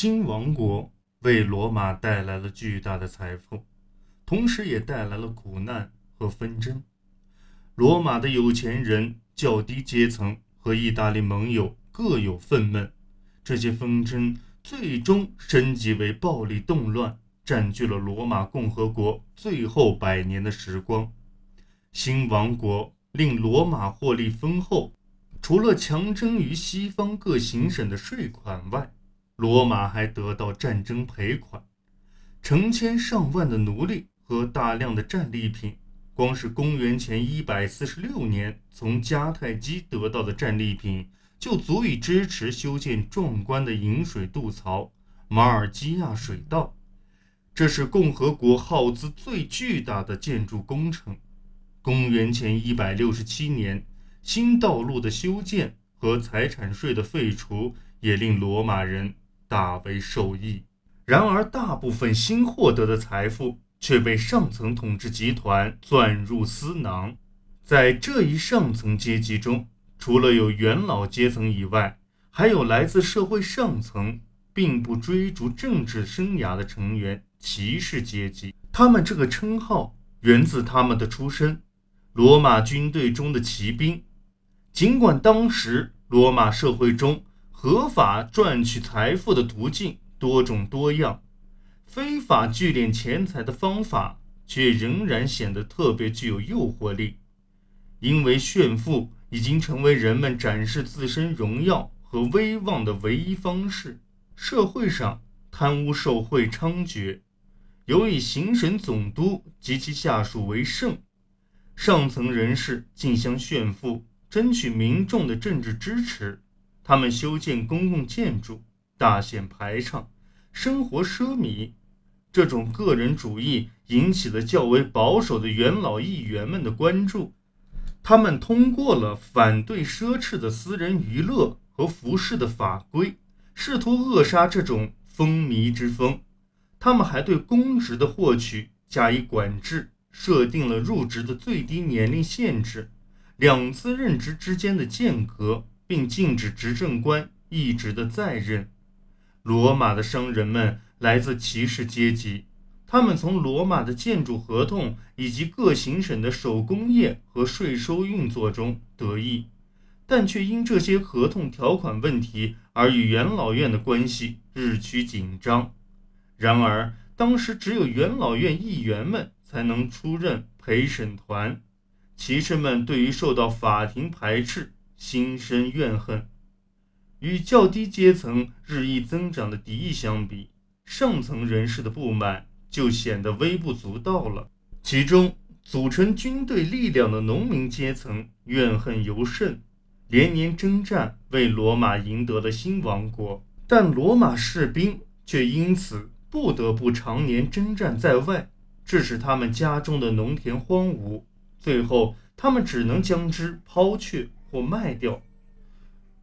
新王国为罗马带来了巨大的财富，同时也带来了苦难和纷争。罗马的有钱人、较低阶层和意大利盟友各有愤懑，这些纷争最终升级为暴力动乱，占据了罗马共和国最后百年的时光。新王国令罗马获利丰厚，除了强征于西方各行省的税款外，罗马还得到战争赔款，成千上万的奴隶和大量的战利品。光是公元前一百四十六年从迦太基得到的战利品，就足以支持修建壮观的引水渡槽——马尔基亚水道。这是共和国耗资最巨大的建筑工程。公元前一百六十七年，新道路的修建和财产税的废除，也令罗马人。大为受益，然而大部分新获得的财富却被上层统治集团攥入私囊。在这一上层阶级中，除了有元老阶层以外，还有来自社会上层并不追逐政治生涯的成员——骑士阶级。他们这个称号源自他们的出身——罗马军队中的骑兵。尽管当时罗马社会中，合法赚取财富的途径多种多样，非法聚敛钱财的方法却仍然显得特别具有诱惑力。因为炫富已经成为人们展示自身荣耀和威望的唯一方式，社会上贪污受贿猖獗，尤以行省总督及其下属为甚。上层人士竞相炫富，争取民众的政治支持。他们修建公共建筑，大显排场，生活奢靡。这种个人主义引起了较为保守的元老议员们的关注。他们通过了反对奢侈的私人娱乐和服饰的法规，试图扼杀这种风靡之风。他们还对公职的获取加以管制，设定了入职的最低年龄限制，两次任职之间的间隔。并禁止执政官一直的在任。罗马的商人们来自骑士阶级，他们从罗马的建筑合同以及各行省的手工业和税收运作中得益，但却因这些合同条款问题而与元老院的关系日趋紧张。然而，当时只有元老院议员们才能出任陪审团，骑士们对于受到法庭排斥。心生怨恨，与较低阶层日益增长的敌意相比，上层人士的不满就显得微不足道了。其中，组成军队力量的农民阶层怨恨尤甚，连年征战为罗马赢得了新王国，但罗马士兵却因此不得不常年征战在外，致使他们家中的农田荒芜，最后他们只能将之抛却。或卖掉。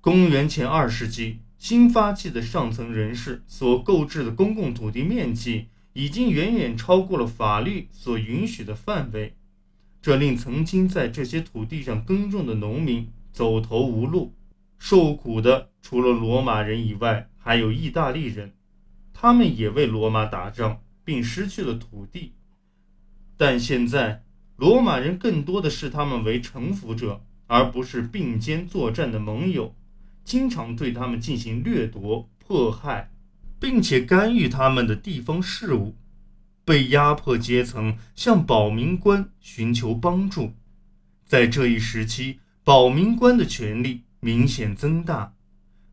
公元前二世纪，新发迹的上层人士所购置的公共土地面积已经远远超过了法律所允许的范围，这令曾经在这些土地上耕种的农民走投无路。受苦的除了罗马人以外，还有意大利人，他们也为罗马打仗，并失去了土地。但现在，罗马人更多的视他们为臣服者。而不是并肩作战的盟友，经常对他们进行掠夺、迫害，并且干预他们的地方事务。被压迫阶层向保民官寻求帮助，在这一时期，保民官的权力明显增大。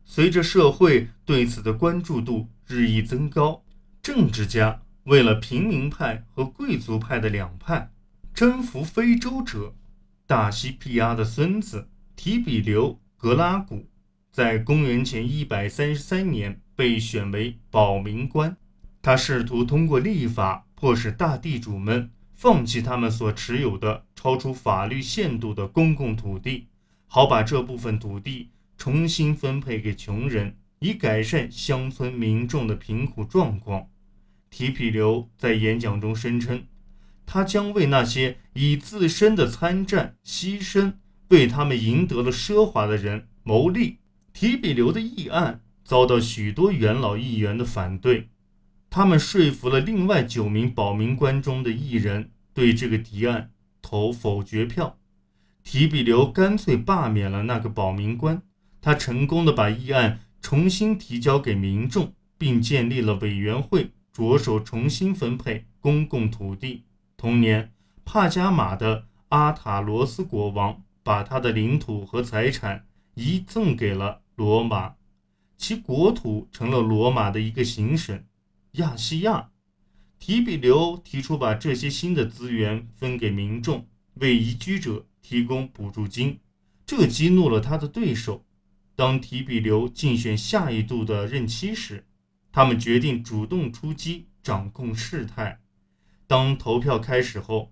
随着社会对此的关注度日益增高，政治家为了平民派和贵族派的两派征服非洲者。大西庇阿的孙子提比留·格拉古，在公元前一百三十三年被选为保民官。他试图通过立法迫使大地主们放弃他们所持有的超出法律限度的公共土地，好把这部分土地重新分配给穷人，以改善乡村民众的贫苦状况。提比留在演讲中声称。他将为那些以自身的参战牺牲为他们赢得了奢华的人谋利。提比留的议案遭到许多元老议员的反对。他们说服了另外九名保民官中的一人对这个提案投否决票。提比留干脆罢免了那个保民官，他成功的把议案重新提交给民众，并建立了委员会，着手重新分配公共土地。同年，帕加马的阿塔罗斯国王把他的领土和财产移赠给了罗马，其国土成了罗马的一个行省。亚细亚，提比留提出把这些新的资源分给民众，为移居者提供补助金，这激怒了他的对手。当提比留竞选下一度的任期时，他们决定主动出击，掌控事态。当投票开始后，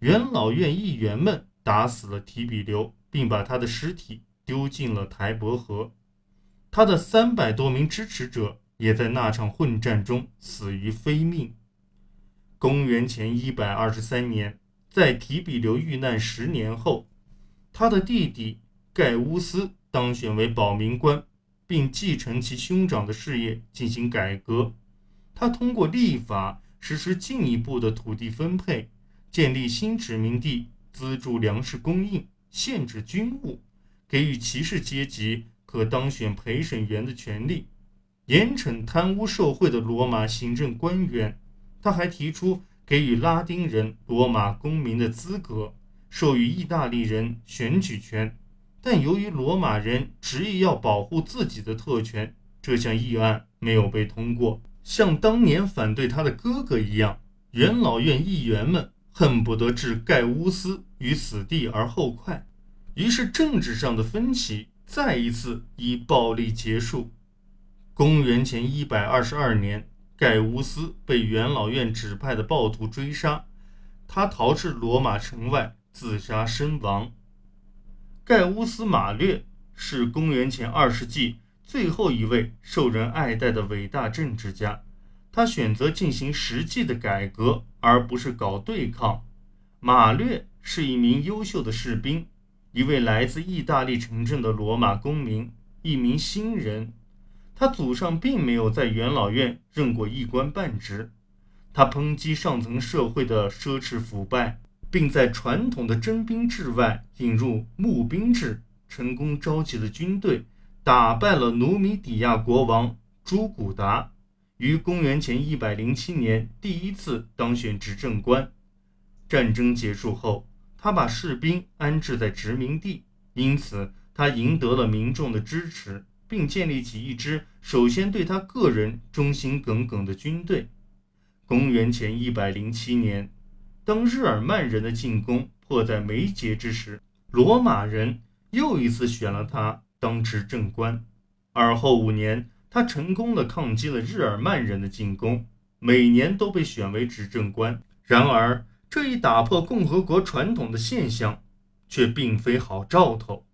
元老院议员们打死了提比留，并把他的尸体丢进了台伯河。他的三百多名支持者。也在那场混战中死于非命。公元前一百二十三年，在提比留遇难十年后，他的弟弟盖乌斯当选为保民官，并继承其兄长的事业进行改革。他通过立法实施进一步的土地分配，建立新殖民地，资助粮食供应，限制军务，给予骑士阶级可当选陪审员的权利。严惩贪污受贿的罗马行政官员，他还提出给予拉丁人罗马公民的资格，授予意大利人选举权。但由于罗马人执意要保护自己的特权，这项议案没有被通过。像当年反对他的哥哥一样，元老院议员们恨不得置盖乌斯于死地而后快。于是，政治上的分歧再一次以暴力结束。公元前一百二十二年，盖乌斯被元老院指派的暴徒追杀，他逃至罗马城外自杀身亡。盖乌斯·马略是公元前二世纪最后一位受人爱戴的伟大政治家，他选择进行实际的改革，而不是搞对抗。马略是一名优秀的士兵，一位来自意大利城镇的罗马公民，一名新人。他祖上并没有在元老院任过一官半职，他抨击上层社会的奢侈腐败，并在传统的征兵制外引入募兵制，成功召集了军队，打败了努米底亚国王朱古达，于公元前一百零七年第一次当选执政官。战争结束后，他把士兵安置在殖民地，因此他赢得了民众的支持。并建立起一支首先对他个人忠心耿耿的军队。公元前一百零七年，当日耳曼人的进攻迫在眉睫之时，罗马人又一次选了他当执政官。而后五年，他成功的抗击了日耳曼人的进攻，每年都被选为执政官。然而，这一打破共和国传统的现象，却并非好兆头。